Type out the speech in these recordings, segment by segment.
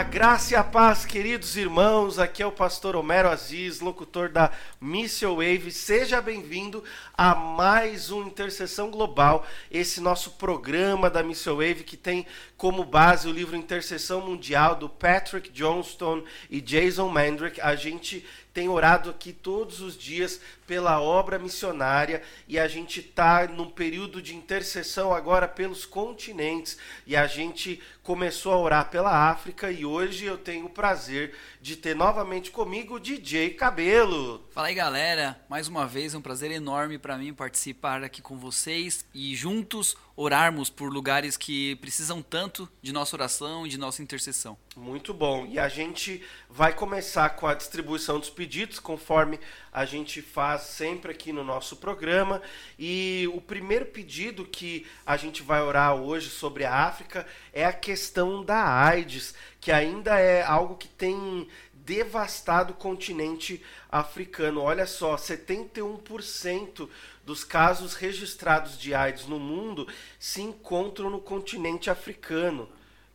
A graça e a paz, queridos irmãos. Aqui é o pastor Homero Aziz, locutor da Mission Wave. Seja bem-vindo a mais um Intercessão Global, esse nosso programa da Mission Wave que tem como base o livro Intercessão Mundial do Patrick Johnston e Jason Mandrick. A gente tem orado aqui todos os dias pela obra missionária e a gente está num período de intercessão agora pelos continentes e a gente começou a orar pela África e hoje eu tenho o prazer de ter novamente comigo o DJ Cabelo. Fala aí galera, mais uma vez é um prazer enorme para mim participar aqui com vocês e juntos orarmos por lugares que precisam tanto de nossa oração e de nossa intercessão. Muito bom. E a gente vai começar com a distribuição dos pedidos, conforme a gente faz sempre aqui no nosso programa. E o primeiro pedido que a gente vai orar hoje sobre a África é a questão da AIDS, que ainda é algo que tem devastado o continente africano. Olha só, 71% dos casos registrados de AIDS no mundo se encontram no continente africano.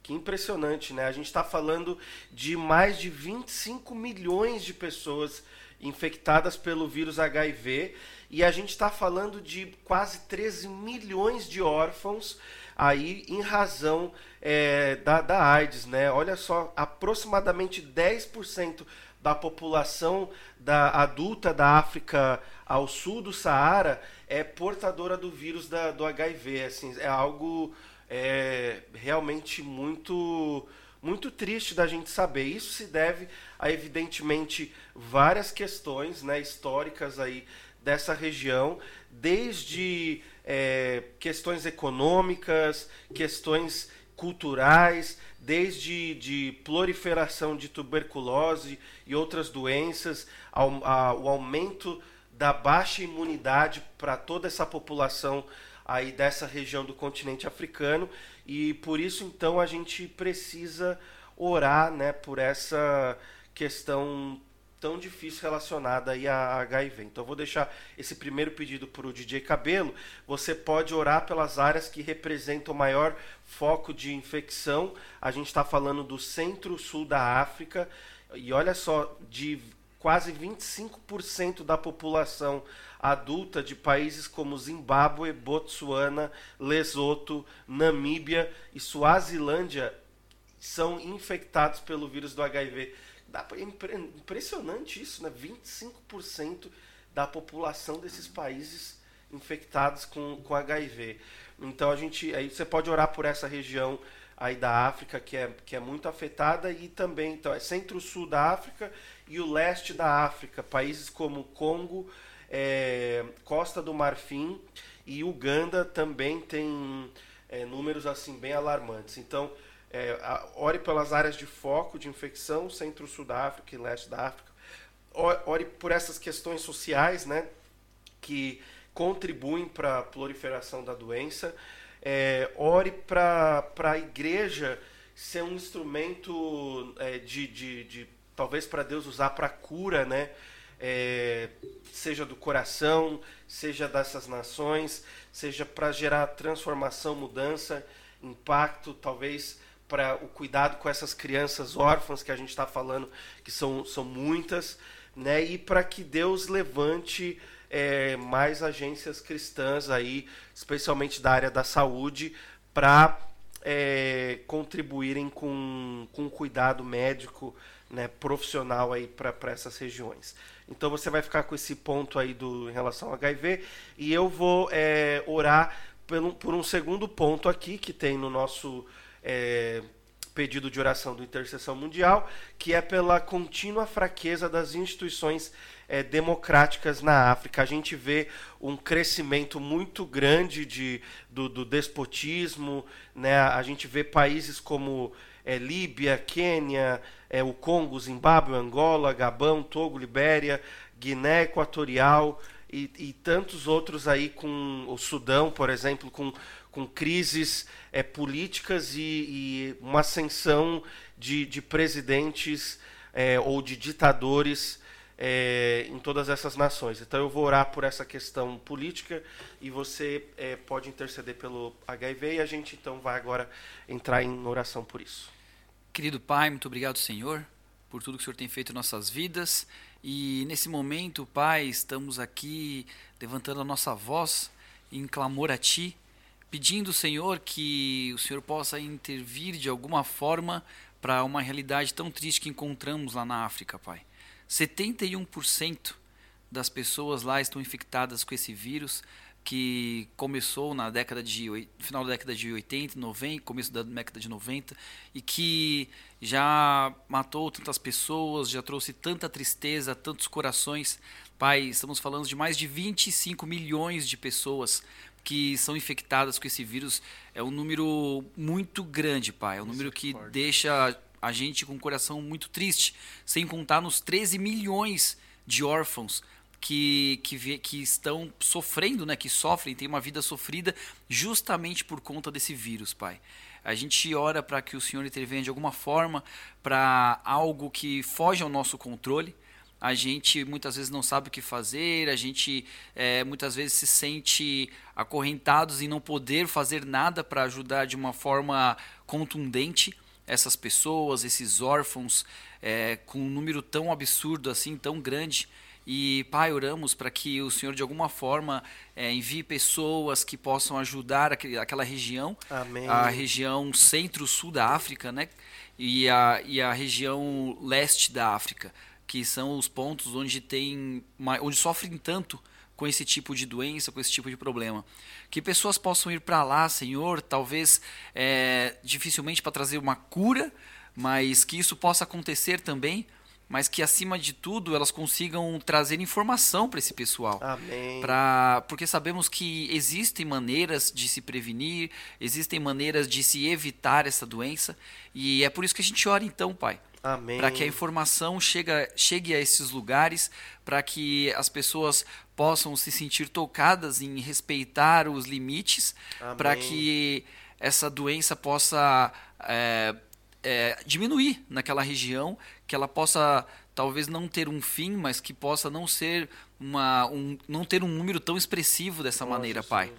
Que impressionante, né? A gente está falando de mais de 25 milhões de pessoas infectadas pelo vírus HIV e a gente está falando de quase 13 milhões de órfãos aí em razão é, da, da AIDS, né? Olha só, aproximadamente 10% da população da adulta da África ao sul do Saara é portadora do vírus da, do HIV. Assim, é algo é, realmente muito muito triste da gente saber. Isso se deve a evidentemente várias questões, né, históricas aí dessa região, desde é, questões econômicas, questões culturais, desde de proliferação de tuberculose e outras doenças, ao, ao aumento da baixa imunidade para toda essa população aí dessa região do continente africano. E por isso então a gente precisa orar, né, por essa questão tão difícil relacionada aí a HIV. Então eu vou deixar esse primeiro pedido para o DJ Cabelo. Você pode orar pelas áreas que representam o maior foco de infecção. A gente está falando do centro-sul da África. E olha só, de quase 25% da população adulta de países como Zimbábue, Botsuana, Lesoto, Namíbia e Suazilândia são infectados pelo vírus do HIV. É impressionante isso, né? 25% da população desses países infectados com, com HIV. Então a gente, aí você pode orar por essa região aí da África que é, que é muito afetada e também então é centro-sul da África e o leste da África, países como Congo, é, Costa do Marfim e Uganda também tem é, números assim bem alarmantes. Então é, ore pelas áreas de foco de infecção, centro-sul da África e leste da África. Ore por essas questões sociais, né, que contribuem para a proliferação da doença. É, ore para a igreja ser um instrumento é, de, de, de, talvez para Deus usar para cura, né? É, seja do coração, seja dessas nações, seja para gerar transformação, mudança, impacto, talvez para o cuidado com essas crianças órfãs que a gente está falando, que são, são muitas, né? E para que Deus levante é, mais agências cristãs aí, especialmente da área da saúde, para é, contribuírem com, com cuidado médico né, profissional aí para essas regiões. Então você vai ficar com esse ponto aí do, em relação ao HIV e eu vou é, orar um, por um segundo ponto aqui que tem no nosso é, pedido de oração do Intercessão Mundial, que é pela contínua fraqueza das instituições é, democráticas na África. A gente vê um crescimento muito grande de, do, do despotismo, né? a gente vê países como é, Líbia, Quênia, é, o Congo, Zimbábue, Angola, Gabão, Togo, Libéria, Guiné Equatorial e, e tantos outros aí com o Sudão, por exemplo, com com crises é, políticas e, e, uma ascensão de, de presidentes é, ou de ditadores é, em todas essas nações. Então eu vou orar por essa questão política e você pode interceder pelo HIV e a gente então vai agora entrar em oração por isso. Querido Pai, muito obrigado, Senhor, por tudo que o Senhor tem feito em nossas vidas. E nesse momento, Pai, estamos aqui levantando a nossa voz em clamor a Ti, pedindo, Senhor, que o Senhor possa intervir de alguma forma para uma realidade tão triste que encontramos lá na África, Pai. 71% das pessoas lá estão infectadas com esse vírus que começou na década de final da década de 80, 90, começo da década de 90 e que já matou tantas pessoas, já trouxe tanta tristeza, tantos corações. Pai, estamos falando de mais de 25 milhões de pessoas que são infectadas com esse vírus. É um número muito grande, pai. É um número que deixa a gente com o coração muito triste, sem contar nos 13 milhões de órfãos que, que, que estão sofrendo, né, que sofrem, têm uma vida sofrida justamente por conta desse vírus, Pai. A gente ora para que o Senhor intervenha de alguma forma para algo que foge ao nosso controle. A gente muitas vezes não sabe o que fazer, a gente é, muitas vezes se sente acorrentados em não poder fazer nada para ajudar de uma forma contundente essas pessoas, esses órfãos, é, com um número tão absurdo assim, tão grande. E, Pai, oramos para que o Senhor, de alguma forma, é, envie pessoas que possam ajudar aquele, aquela região, Amém. a região centro-sul da África, né? E a, e a região leste da África, que são os pontos onde tem, onde sofrem tanto com esse tipo de doença, com esse tipo de problema. Que pessoas possam ir para lá, Senhor, talvez é, dificilmente para trazer uma cura, mas que isso possa acontecer também mas que acima de tudo elas consigam trazer informação para esse pessoal. Amém. Pra, porque sabemos que existem maneiras de se prevenir, existem maneiras de se evitar essa doença, e é por isso que a gente ora então, Pai. Para que a informação chega, chegue a esses lugares, para que as pessoas possam se sentir tocadas em respeitar os limites, para que essa doença possa é, é, diminuir naquela região, que ela possa talvez não ter um fim, mas que possa não ser uma, um, não ter um número tão expressivo dessa maneira, Jesus. Pai.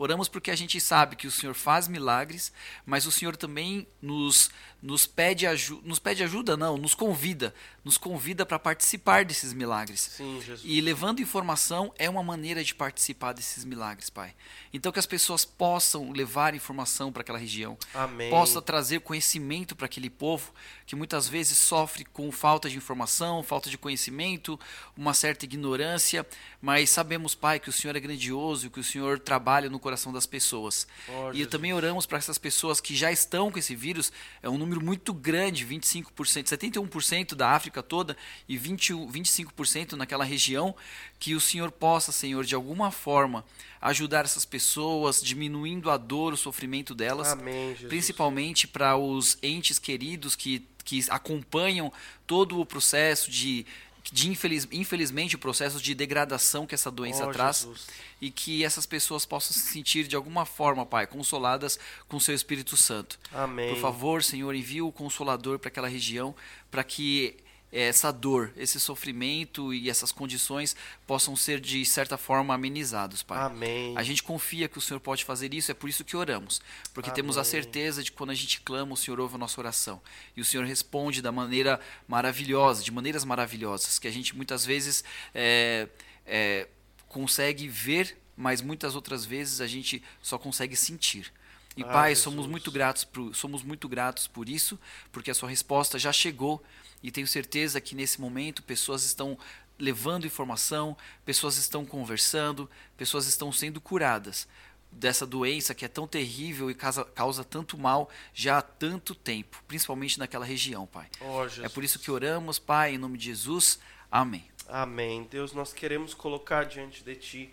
Oramos porque a gente sabe que o Senhor faz milagres, mas o Senhor também nos, nos, pede, aju nos pede ajuda, não, nos convida. Nos convida para participar desses milagres. Sim, Jesus. E levando informação é uma maneira de participar desses milagres, Pai. Então que as pessoas possam levar informação para aquela região. Amém. Possa trazer conhecimento para aquele povo que muitas vezes sofre com falta de informação, falta de conhecimento, uma certa ignorância, mas sabemos, Pai, que o Senhor é grandioso e que o Senhor trabalha no coração das pessoas. Oh, e também oramos para essas pessoas que já estão com esse vírus, é um número muito grande, 25%, 71% da África toda e 20, 25% naquela região, que o Senhor possa, Senhor, de alguma forma ajudar essas pessoas, diminuindo a dor, o sofrimento delas, Amém, principalmente para os entes queridos que que acompanham todo o processo de, de infeliz, infelizmente o processo de degradação que essa doença oh, traz Jesus. e que essas pessoas possam se sentir de alguma forma, Pai, consoladas com o seu Espírito Santo. Amém. Por favor, Senhor, envie o consolador para aquela região para que essa dor, esse sofrimento e essas condições possam ser de certa forma amenizados, Pai. Amém. A gente confia que o Senhor pode fazer isso, é por isso que oramos, porque Amém. temos a certeza de que quando a gente clama, o Senhor ouve a nossa oração e o Senhor responde da maneira maravilhosa, de maneiras maravilhosas, que a gente muitas vezes é, é, consegue ver, mas muitas outras vezes a gente só consegue sentir. E ah, Pai, Jesus. somos muito gratos por, somos muito gratos por isso, porque a sua resposta já chegou e tenho certeza que nesse momento pessoas estão levando informação, pessoas estão conversando, pessoas estão sendo curadas dessa doença que é tão terrível e causa, causa tanto mal já há tanto tempo, principalmente naquela região, Pai. Oh, é por isso que oramos, Pai, em nome de Jesus. Amém. Amém. Deus, nós queremos colocar diante de Ti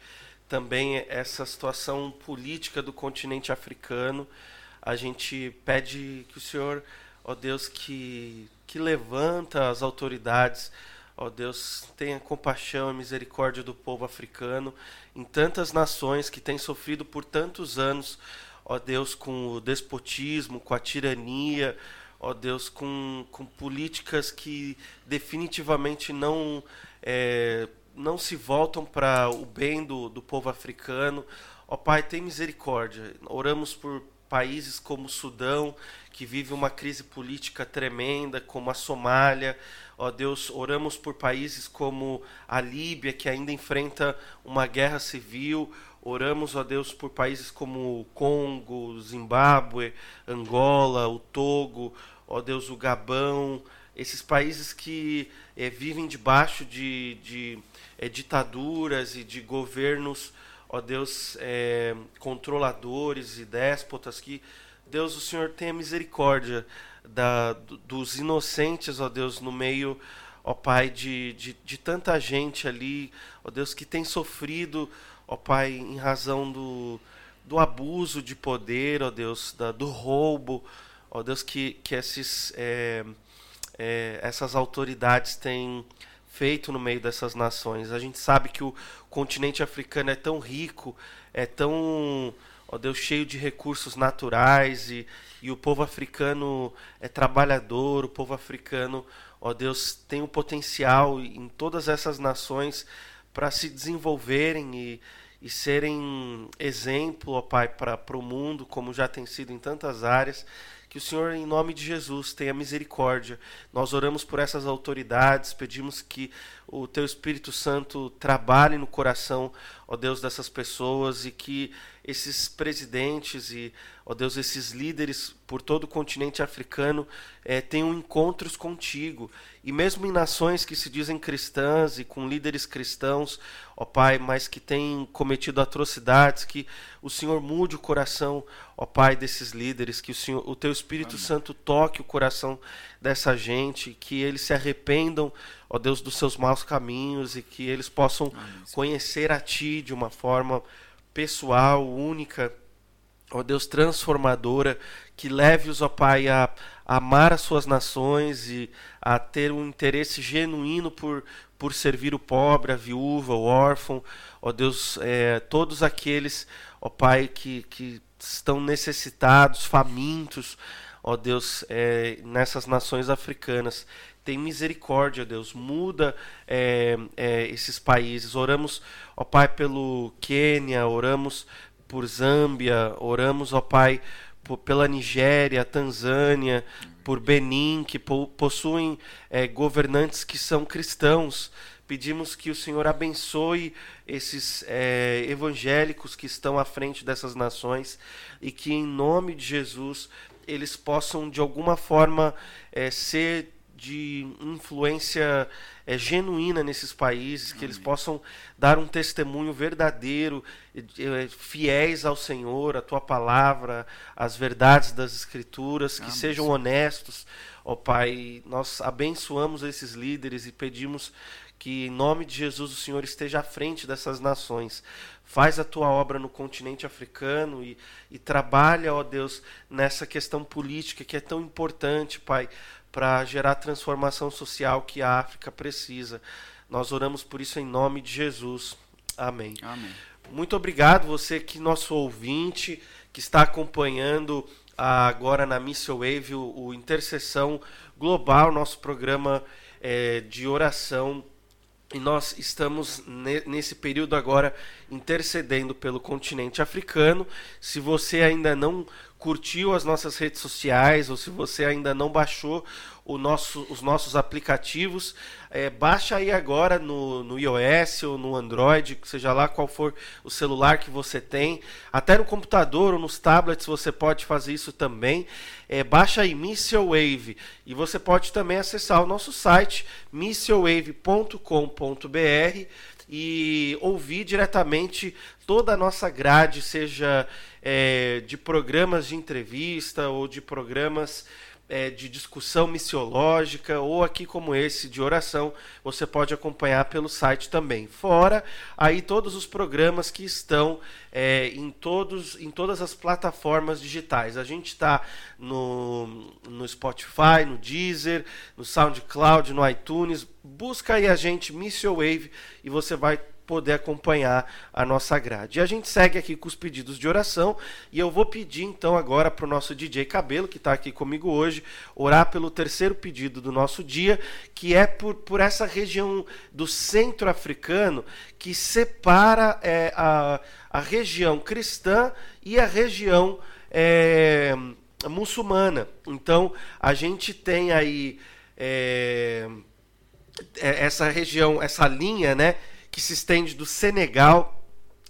também essa situação política do continente africano. A gente pede que o Senhor, ó Deus, que que levanta as autoridades. Ó Deus, tenha compaixão e misericórdia do povo africano em tantas nações que têm sofrido por tantos anos, ó Deus, com o despotismo, com a tirania, ó Deus, com, com políticas que definitivamente não, é, não se voltam para o bem do, do povo africano. Ó Pai, tem misericórdia. Oramos por países como o Sudão, que vive uma crise política tremenda, como a Somália. Ó Deus, oramos por países como a Líbia, que ainda enfrenta uma guerra civil. Oramos, ó Deus, por países como o Congo, Zimbábue, Angola, o Togo, ó Deus, o Gabão, esses países que é, vivem debaixo de, de é, ditaduras e de governos, ó Deus, é, controladores e déspotas, que Deus, o Senhor tenha misericórdia da, dos inocentes, ó Deus, no meio, ó Pai, de, de, de tanta gente ali, ó Deus, que tem sofrido, ó Pai, em razão do, do abuso de poder, ó Deus, da, do roubo, ó Deus, que, que esses, é, é, essas autoridades têm feito no meio dessas nações. A gente sabe que o continente africano é tão rico, é tão ó Deus, cheio de recursos naturais e, e o povo africano é trabalhador, o povo africano, ó Deus, tem o potencial em todas essas nações para se desenvolverem e, e serem exemplo, ó Pai, para o mundo, como já tem sido em tantas áreas. Que o Senhor, em nome de Jesus, tenha misericórdia. Nós oramos por essas autoridades, pedimos que o Teu Espírito Santo trabalhe no coração, ó Deus, dessas pessoas e que esses presidentes e, ó Deus, esses líderes por todo o continente africano é, tenham encontros contigo. E mesmo em nações que se dizem cristãs e com líderes cristãos, ó Pai, mas que têm cometido atrocidades, que o Senhor mude o coração, ó Pai, desses líderes, que o Senhor, o Teu Espírito Amém. Santo toque o coração dessa gente, que eles se arrependam, ó Deus, dos seus maus caminhos e que eles possam Amém. conhecer a Ti de uma forma pessoal, única, ó Deus, transformadora, que leve-os, ó Pai, a, amar as suas nações e a ter um interesse genuíno por, por servir o pobre, a viúva, o órfão, ó Deus, é, todos aqueles, ó Pai, que, que estão necessitados, famintos, ó Deus, é, nessas nações africanas tem misericórdia, Deus, muda é, é, esses países. Oramos, ó Pai, pelo Quênia, oramos por Zâmbia, oramos, ó Pai, por, pela Nigéria, Tanzânia, por Benin, que po possuem é, governantes que são cristãos. Pedimos que o Senhor abençoe esses é, evangélicos que estão à frente dessas nações e que, em nome de Jesus, eles possam, de alguma forma, é, ser de influência é, genuína nesses países, que eles possam dar um testemunho verdadeiro, é, fiéis ao Senhor, à tua palavra, às verdades das Escrituras, que Amém. sejam honestos. Ó Pai, nós abençoamos esses líderes e pedimos que, em nome de Jesus, o Senhor esteja à frente dessas nações. Faz a tua obra no continente africano e, e trabalha, ó Deus, nessa questão política que é tão importante, Pai para gerar a transformação social que a África precisa. Nós oramos por isso em nome de Jesus. Amém. Amém. Muito obrigado você que nosso ouvinte que está acompanhando agora na Missile Wave o, o Intercessão Global, nosso programa é, de oração e nós estamos nesse período agora intercedendo pelo continente africano. Se você ainda não curtiu as nossas redes sociais ou se você ainda não baixou nosso, os nossos aplicativos, é, baixa aí agora no, no iOS ou no Android, seja lá qual for o celular que você tem. Até no computador ou nos tablets você pode fazer isso também. É, baixa aí Missile Wave e você pode também acessar o nosso site missilewave.com.br e ouvir diretamente toda a nossa grade, seja é, de programas de entrevista ou de programas é, de discussão missiológica ou aqui como esse de oração, você pode acompanhar pelo site também. Fora aí todos os programas que estão é, em, todos, em todas as plataformas digitais. A gente está no, no Spotify, no Deezer, no SoundCloud, no iTunes. Busca aí a gente, Missile Wave, e você vai poder acompanhar a nossa grade. E a gente segue aqui com os pedidos de oração e eu vou pedir então agora para o nosso DJ Cabelo, que está aqui comigo hoje, orar pelo terceiro pedido do nosso dia, que é por, por essa região do centro africano que separa é, a, a região cristã e a região é, muçulmana. Então, a gente tem aí é, é, essa região, essa linha, né, que se estende do Senegal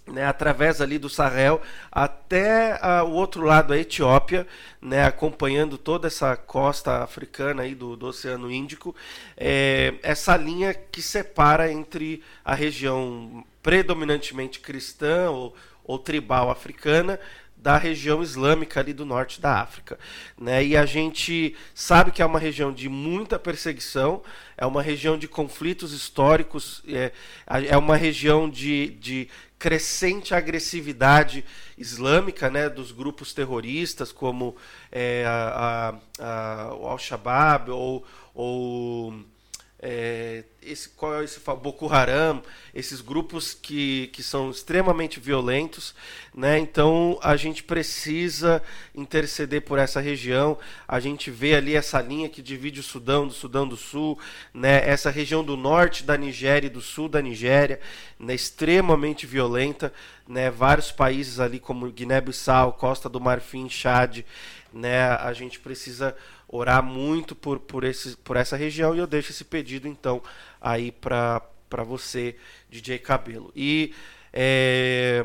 né, através ali do Sahel até uh, o outro lado, a Etiópia, né, acompanhando toda essa costa africana aí do, do Oceano Índico, é, essa linha que separa entre a região predominantemente cristã ou, ou tribal africana da região islâmica ali do norte da África. Né? E a gente sabe que é uma região de muita perseguição, é uma região de conflitos históricos, é, é uma região de, de crescente agressividade islâmica né, dos grupos terroristas, como é, a, a, a, o Al-Shabaab ou, ou é, esse, qual é esse Boko Haram, esses grupos que, que são extremamente violentos, né? Então a gente precisa interceder por essa região. A gente vê ali essa linha que divide o Sudão do Sudão do Sul, né? Essa região do norte da Nigéria e do sul da Nigéria, né? Extremamente violenta, né? Vários países ali como Guiné-Bissau, Costa do Marfim, Chad, né? A gente precisa orar muito por, por, esse, por essa região e eu deixo esse pedido então aí para você, DJ Cabelo. E é,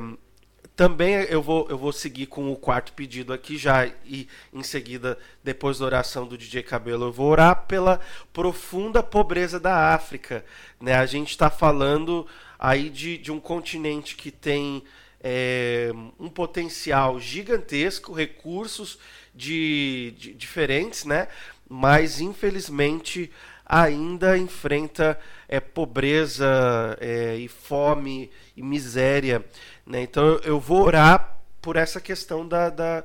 também eu vou, eu vou seguir com o quarto pedido aqui já e em seguida, depois da oração do DJ Cabelo, eu vou orar pela profunda pobreza da África. Né? A gente está falando aí de, de um continente que tem é, um potencial gigantesco, recursos de, de, diferentes, né? Mas infelizmente ainda enfrenta é, pobreza é, e fome e miséria. Né? Então eu vou orar por essa questão da, da,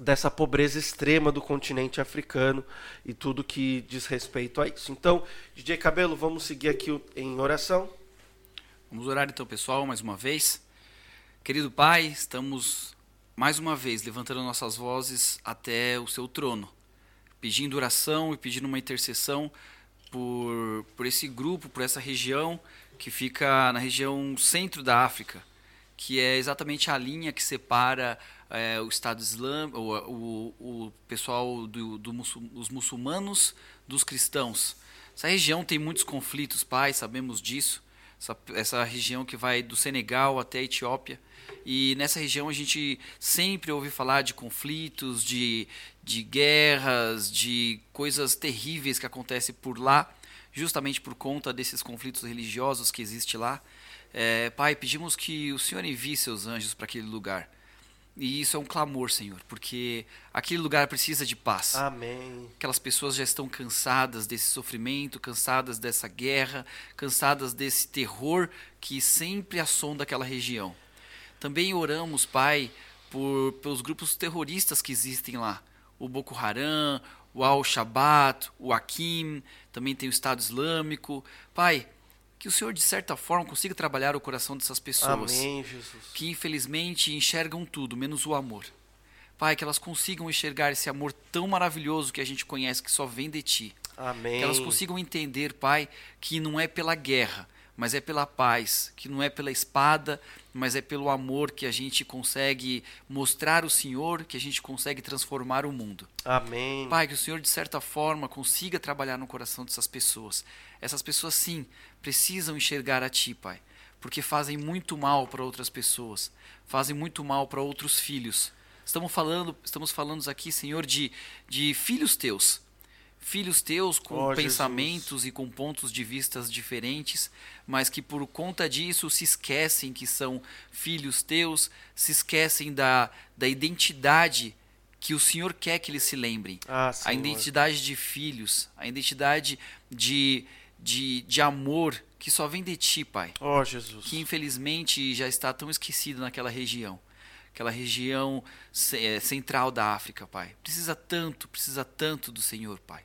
dessa pobreza extrema do continente africano e tudo que diz respeito a isso. Então, DJ Cabelo, vamos seguir aqui em oração. Vamos orar então, pessoal, mais uma vez. Querido Pai, estamos mais uma vez levantando nossas vozes até o seu trono, pedindo oração e pedindo uma intercessão por, por esse grupo, por essa região que fica na região centro da África, que é exatamente a linha que separa é, o Estado Islâmico, o, o, pessoal do, do muçulmanos dos cristãos. Essa região tem muitos conflitos, pai, sabemos disso. Essa, essa região que vai do Senegal até a Etiópia e nessa região a gente sempre ouve falar de conflitos, de, de guerras, de coisas terríveis que acontecem por lá, justamente por conta desses conflitos religiosos que existe lá. É, pai, pedimos que o Senhor envie seus anjos para aquele lugar. E isso é um clamor, Senhor, porque aquele lugar precisa de paz. Amém. Aquelas pessoas já estão cansadas desse sofrimento, cansadas dessa guerra, cansadas desse terror que sempre assonda aquela região. Também oramos, Pai, por pelos grupos terroristas que existem lá. O Boko Haram, o Al-Shabaab, o Akim, também tem o Estado Islâmico. Pai, que o Senhor, de certa forma, consiga trabalhar o coração dessas pessoas. Amém, Jesus. Que, infelizmente, enxergam tudo, menos o amor. Pai, que elas consigam enxergar esse amor tão maravilhoso que a gente conhece, que só vem de Ti. Amém. Que elas consigam entender, Pai, que não é pela guerra, mas é pela paz, que não é pela espada, mas é pelo amor que a gente consegue mostrar o Senhor, que a gente consegue transformar o mundo. Amém. Pai, que o Senhor, de certa forma, consiga trabalhar no coração dessas pessoas. Essas pessoas, sim, precisam enxergar a Ti, Pai, porque fazem muito mal para outras pessoas, fazem muito mal para outros filhos. Estamos falando, estamos falando aqui, Senhor, de, de filhos teus filhos teus com oh, pensamentos Jesus. e com pontos de vistas diferentes, mas que por conta disso se esquecem que são filhos teus, se esquecem da, da identidade que o Senhor quer que eles se lembrem. Ah, a identidade de filhos, a identidade de, de, de amor que só vem de ti, Pai. Oh, Jesus. Que infelizmente já está tão esquecido naquela região. Aquela região eh, central da África, Pai. Precisa tanto, precisa tanto do Senhor, Pai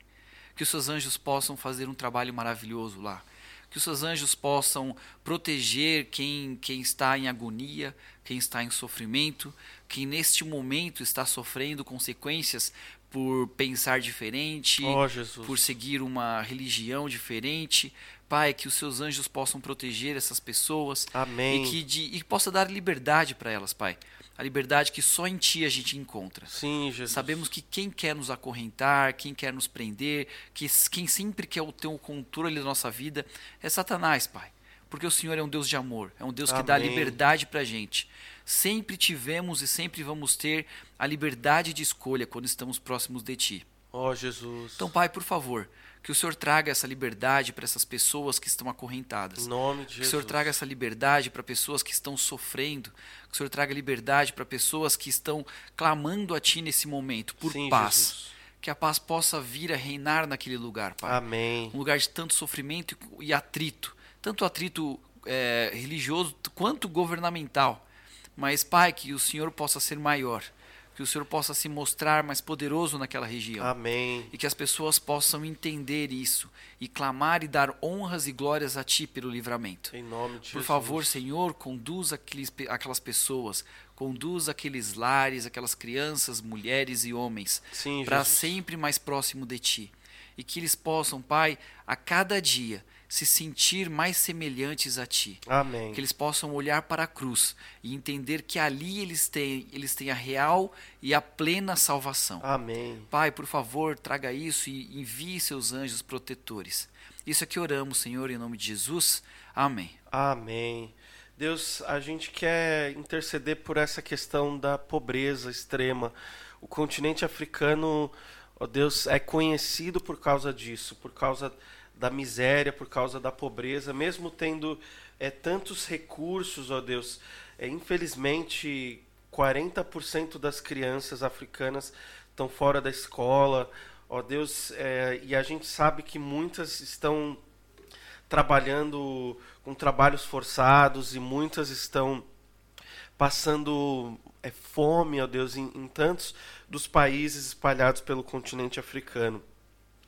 que os seus anjos possam fazer um trabalho maravilhoso lá. Que os seus anjos possam proteger quem, quem está em agonia, quem está em sofrimento, quem neste momento está sofrendo consequências por pensar diferente, oh, por seguir uma religião diferente. Pai, que os seus anjos possam proteger essas pessoas. Amém. E que, de, e que possa dar liberdade para elas, Pai. A liberdade que só em Ti a gente encontra. Sim, Jesus. Sabemos que quem quer nos acorrentar, quem quer nos prender, que quem sempre quer ter o controle da nossa vida é Satanás, Pai. Porque o Senhor é um Deus de amor, é um Deus que Amém. dá liberdade para a gente. Sempre tivemos e sempre vamos ter a liberdade de escolha quando estamos próximos de Ti. Ó Jesus. Então, Pai, por favor, que o Senhor traga essa liberdade para essas pessoas que estão acorrentadas. em nome de Que o Jesus. Senhor traga essa liberdade para pessoas que estão sofrendo. Que o Senhor traga liberdade para pessoas que estão clamando a Ti nesse momento por Sim, paz. Jesus. Que a paz possa vir a reinar naquele lugar, Pai. Amém. Um lugar de tanto sofrimento e atrito. Tanto atrito é, religioso quanto governamental. Mas, Pai, que o Senhor possa ser maior. Que o Senhor possa se mostrar mais poderoso naquela região Amém. e que as pessoas possam entender isso e clamar e dar honras e glórias a Ti pelo livramento. Em nome de Por Jesus. favor, Senhor, conduza aqueles, aquelas pessoas, conduza aqueles lares, aquelas crianças, mulheres e homens Sim, para sempre mais próximo de Ti. E que eles possam, Pai, a cada dia se sentir mais semelhantes a Ti. Amém. Que eles possam olhar para a cruz e entender que ali eles têm, eles têm a real e a plena salvação. Amém. Pai, por favor, traga isso e envie seus anjos protetores. Isso é que oramos, Senhor, em nome de Jesus. Amém. Amém. Deus, a gente quer interceder por essa questão da pobreza extrema. O continente africano, ó Deus, é conhecido por causa disso, por causa da miséria, por causa da pobreza, mesmo tendo é, tantos recursos, ó Deus. É, infelizmente, 40% das crianças africanas estão fora da escola, ó Deus, é, e a gente sabe que muitas estão trabalhando com trabalhos forçados e muitas estão passando é, fome, ó Deus, em, em tantos dos países espalhados pelo continente africano.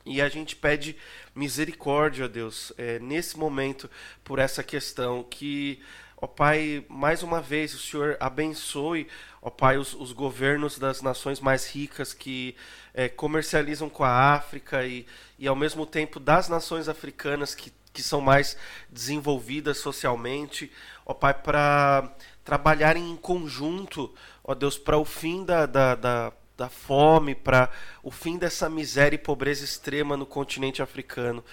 E a gente pede misericórdia, Deus, é, nesse momento, por essa questão. Que, ó Pai, mais uma vez o Senhor abençoe, ó Pai, os, os governos das nações mais ricas que é, comercializam com a África e, e, ao mesmo tempo, das nações africanas que, que são mais desenvolvidas socialmente, ó Pai, para trabalharem em conjunto, ó Deus, para o fim da, da, da da fome, para o fim dessa miséria e pobreza extrema no continente africano.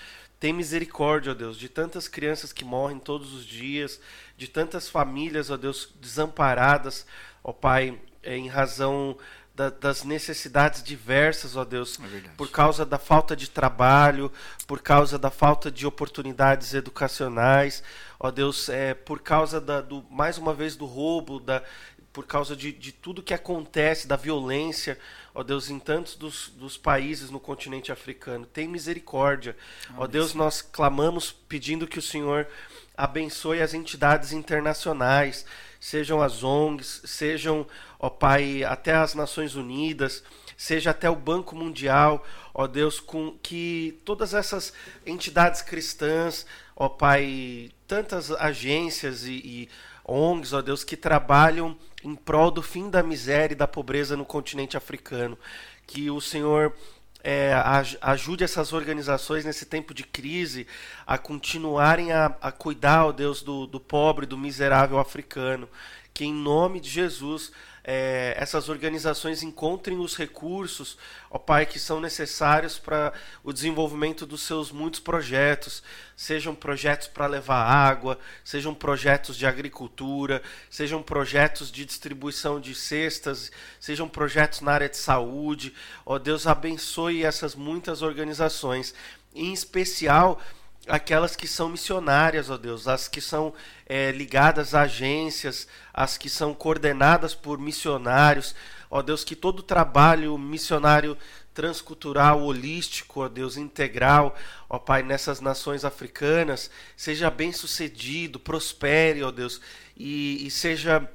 Tem misericórdia, ó Deus, de tantas crianças que morrem todos os dias, de tantas famílias, ó Deus, desamparadas, ó Pai, em razão da, das necessidades diversas, ó Deus, É por causa da falta de trabalho, por causa da falta de oportunidades educacionais, ó Deus, é, por causa da, do, mais uma vez do roubo, da, por causa de, de tudo que acontece, da violência, ó Deus, em tantos dos, dos países no continente africano. Tem misericórdia. Ó Deus, nós clamamos pedindo que o Senhor abençoe as entidades internacionais, sejam as ONGs, sejam, ó Pai, até as Nações Unidas, seja até o Banco Mundial, ó Deus, com que todas essas entidades cristãs, ó Pai, tantas agências e, e ONGs, ó Deus, que trabalham em prol do fim da miséria e da pobreza no continente africano. Que o Senhor é, aj- ajude essas organizações nesse tempo de crise a continuarem a, a cuidar, ó Deus, do, do pobre, do miserável africano. Que em nome de Jesus é, essas organizações encontrem os recursos, ó Pai, que são necessários para o desenvolvimento dos seus muitos projetos, sejam projetos para levar água, sejam projetos de agricultura, sejam projetos de distribuição de cestas, sejam projetos na área de saúde. Ó Deus, abençoe essas muitas organizações, em especial aquelas que são missionárias, ó Deus, as que são é, ligadas a agências, as que são coordenadas por missionários, ó Deus, que todo trabalho missionário transcultural, holístico, ó Deus, integral, ó Pai, nessas nações africanas, seja bem sucedido, prospere, ó Deus, e, e seja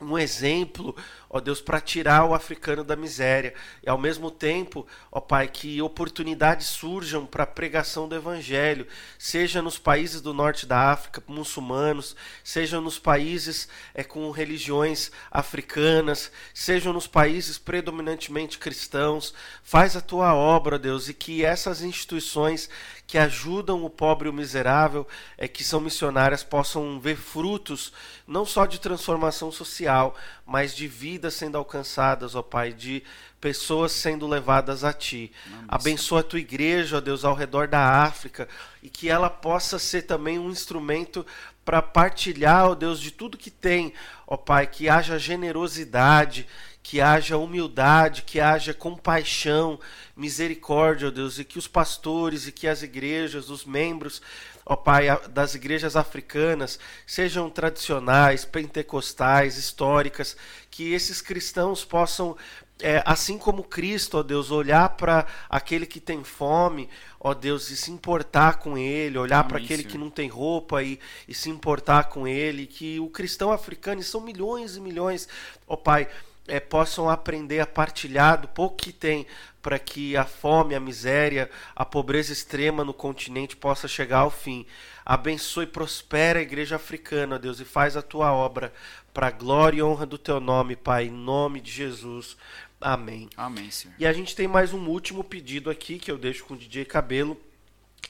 um exemplo, ó Deus, para tirar o africano da miséria. E ao mesmo tempo, ó Pai, que oportunidades surjam para a pregação do Evangelho, seja nos países do norte da África, muçulmanos, seja nos países é, com religiões africanas, sejam nos países predominantemente cristãos. Faz a tua obra, Deus, e que essas instituições que ajudam o pobre e o miserável, é, que são missionárias, possam ver frutos não só de transformação social, mas de vidas sendo alcançadas, ó Pai, de pessoas sendo levadas a Ti. Abençoa a Tua igreja, ó Deus, ao redor da África, e que ela possa ser também um instrumento para partilhar, ó Deus, de tudo que tem, ó Pai, que haja generosidade, que haja humildade, que haja compaixão, misericórdia, ó Deus, e que os pastores e que as igrejas, os membros, ó Pai, das igrejas africanas sejam tradicionais, pentecostais, históricas, que esses cristãos possam é, assim como Cristo, ó Deus, olhar para aquele que tem fome, ó Deus, e se importar com ele, olhar para aquele Senhor. que não tem roupa e, e se importar com ele, que o cristão africano, e são milhões e milhões, ó Pai, é, possam aprender a partilhar do pouco que tem para que a fome, a miséria, a pobreza extrema no continente possa chegar ao fim. Abençoe e prospera a igreja africana, Deus, e faz a tua obra para a glória e honra do teu nome, Pai, em nome de Jesus. Amém. Amém, Senhor. E a gente tem mais um último pedido aqui que eu deixo com o DJ Cabelo,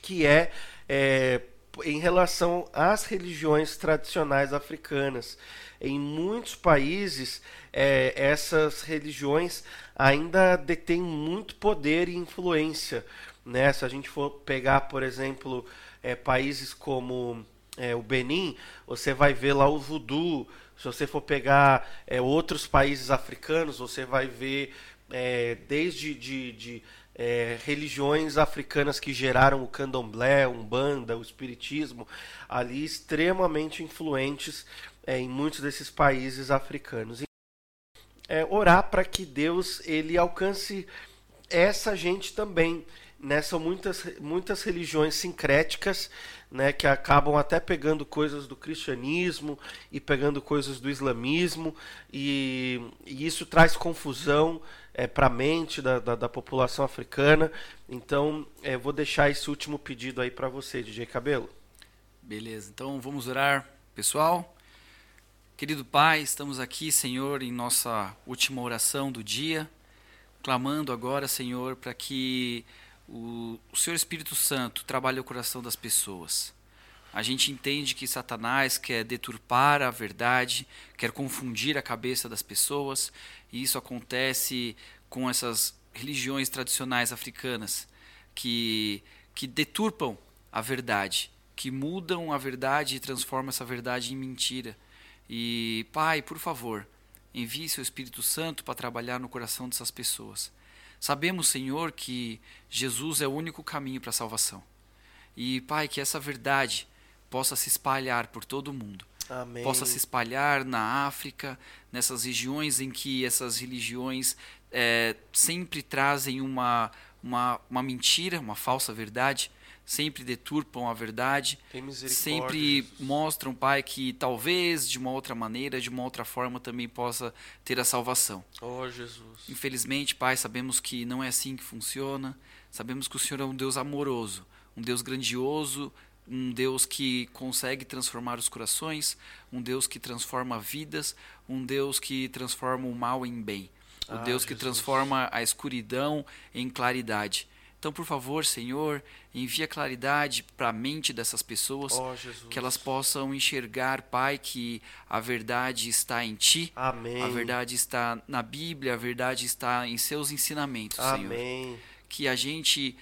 que é, é em relação às religiões tradicionais africanas. Em muitos países, é, essas religiões ainda detêm muito poder e influência. Né? Se a gente for pegar, por exemplo, é, países como é, o Benin, você vai ver lá o voodoo. Se você for pegar é, outros países africanos, você vai ver é, desde de, de é, religiões africanas que geraram o candomblé, umbanda, o espiritismo, ali extremamente influentes é, em muitos desses países africanos. É, orar para que Deus ele alcance essa gente também. Né? São muitas, muitas religiões sincréticas né, que acabam até pegando coisas do cristianismo e pegando coisas do islamismo, e, e isso traz confusão é, para a mente da, da, da, população africana. Então, é, vou deixar esse último pedido aí para você, DJ Cabelo. Beleza, então vamos orar, pessoal. Querido Pai, estamos aqui, Senhor, em nossa última oração do dia, clamando agora, Senhor, para que o, o Senhor Espírito Santo trabalhe o coração das pessoas. A gente entende que Satanás quer deturpar a verdade, quer confundir a cabeça das pessoas, e isso acontece com essas religiões tradicionais africanas que, que deturpam a verdade, que mudam a verdade e transformam essa verdade em mentira. E, Pai, por favor, envie seu Espírito Santo para trabalhar no coração dessas pessoas. Sabemos, Senhor, que Jesus é o único caminho para a salvação. E, Pai, que essa verdade possa se espalhar por todo o mundo. Amém. Possa se espalhar na África, nessas regiões em que essas religiões é, sempre trazem uma, uma, uma mentira, uma falsa verdade, sempre deturpam a verdade, sempre mostram, Pai, que talvez de uma outra maneira, de uma outra forma também possa ter a salvação. Oh, Jesus. Infelizmente, Pai, sabemos que não é assim que funciona. Sabemos que o Senhor é um Deus amoroso, um Deus grandioso, um Deus que consegue transformar os corações, um Deus que transforma vidas, um Deus que transforma o mal em bem, o ah, Deus que Jesus. transforma a escuridão em claridade. Então, por favor, Senhor, envia claridade para a mente dessas pessoas, oh, que elas possam enxergar, Pai, que a verdade está em Ti, Amém. a verdade está na Bíblia, a verdade está em Seus ensinamentos, Amém. Senhor. Que a gente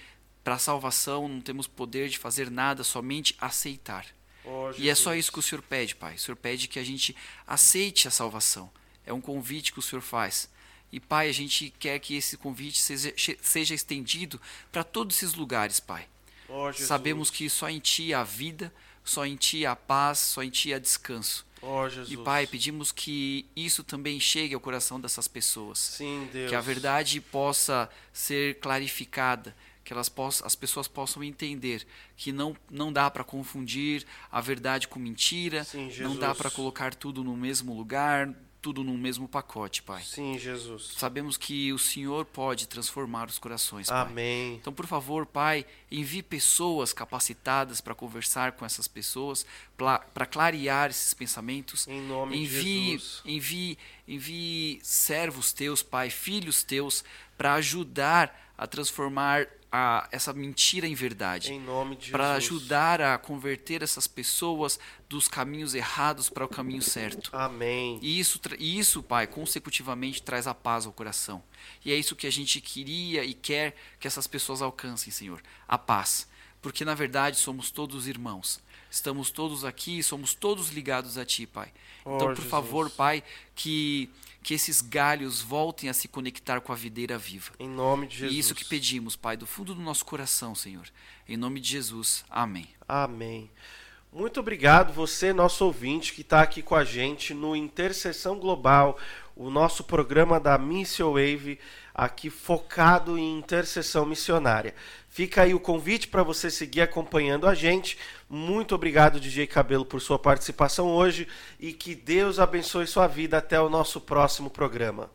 para a salvação não temos poder de fazer nada, somente aceitar. Oh, e é só isso que o Senhor pede, Pai. O Senhor pede que a gente aceite a salvação. É um convite que o Senhor faz. E, Pai, a gente quer que esse convite seja, seja estendido para todos esses lugares, Pai. Oh, Sabemos que só em Ti há vida, só em Ti há paz, só em Ti há descanso. Oh, e Pai, pedimos que isso também chegue ao coração dessas pessoas. Sim, Deus. Que a verdade possa ser clarificada, que elas possam, as pessoas possam entender que não, não dá para confundir a verdade com mentira, Sim, não dá para colocar tudo no mesmo lugar, tudo num mesmo pacote, Pai. Sim, Jesus. Sabemos que o Senhor pode transformar os corações, Pai. Amém. Então, por favor, Pai, envie pessoas capacitadas para conversar com essas pessoas, para clarear esses pensamentos. Em nome envie, de Jesus. Envie, envie servos teus, Pai, filhos teus, para ajudar a transformar a, essa mentira em verdade. Em nome de Para ajudar a converter essas pessoas dos caminhos errados para o caminho certo. Amém. E isso, e isso, Pai, consecutivamente traz a paz ao coração. E é isso que a gente queria e quer que essas pessoas alcancem, Senhor. A paz. Porque na verdade somos todos irmãos. Estamos todos aqui, somos todos ligados a Ti, Pai. Então, Oh, por Jesus. favor, Pai, que, que esses galhos voltem a se conectar com a videira viva. Em nome de Jesus. E isso que pedimos, Pai, do fundo do nosso coração, Senhor. Em nome de Jesus. Amém. Amém. Muito obrigado, você, nosso ouvinte, que está aqui com a gente no Intercessão Global, o nosso programa da Mission Wave, aqui focado em intercessão missionária. Fica aí o convite para você seguir acompanhando a gente. Muito obrigado, DJ Cabelo, por sua participação hoje e que Deus abençoe sua vida até o nosso próximo programa.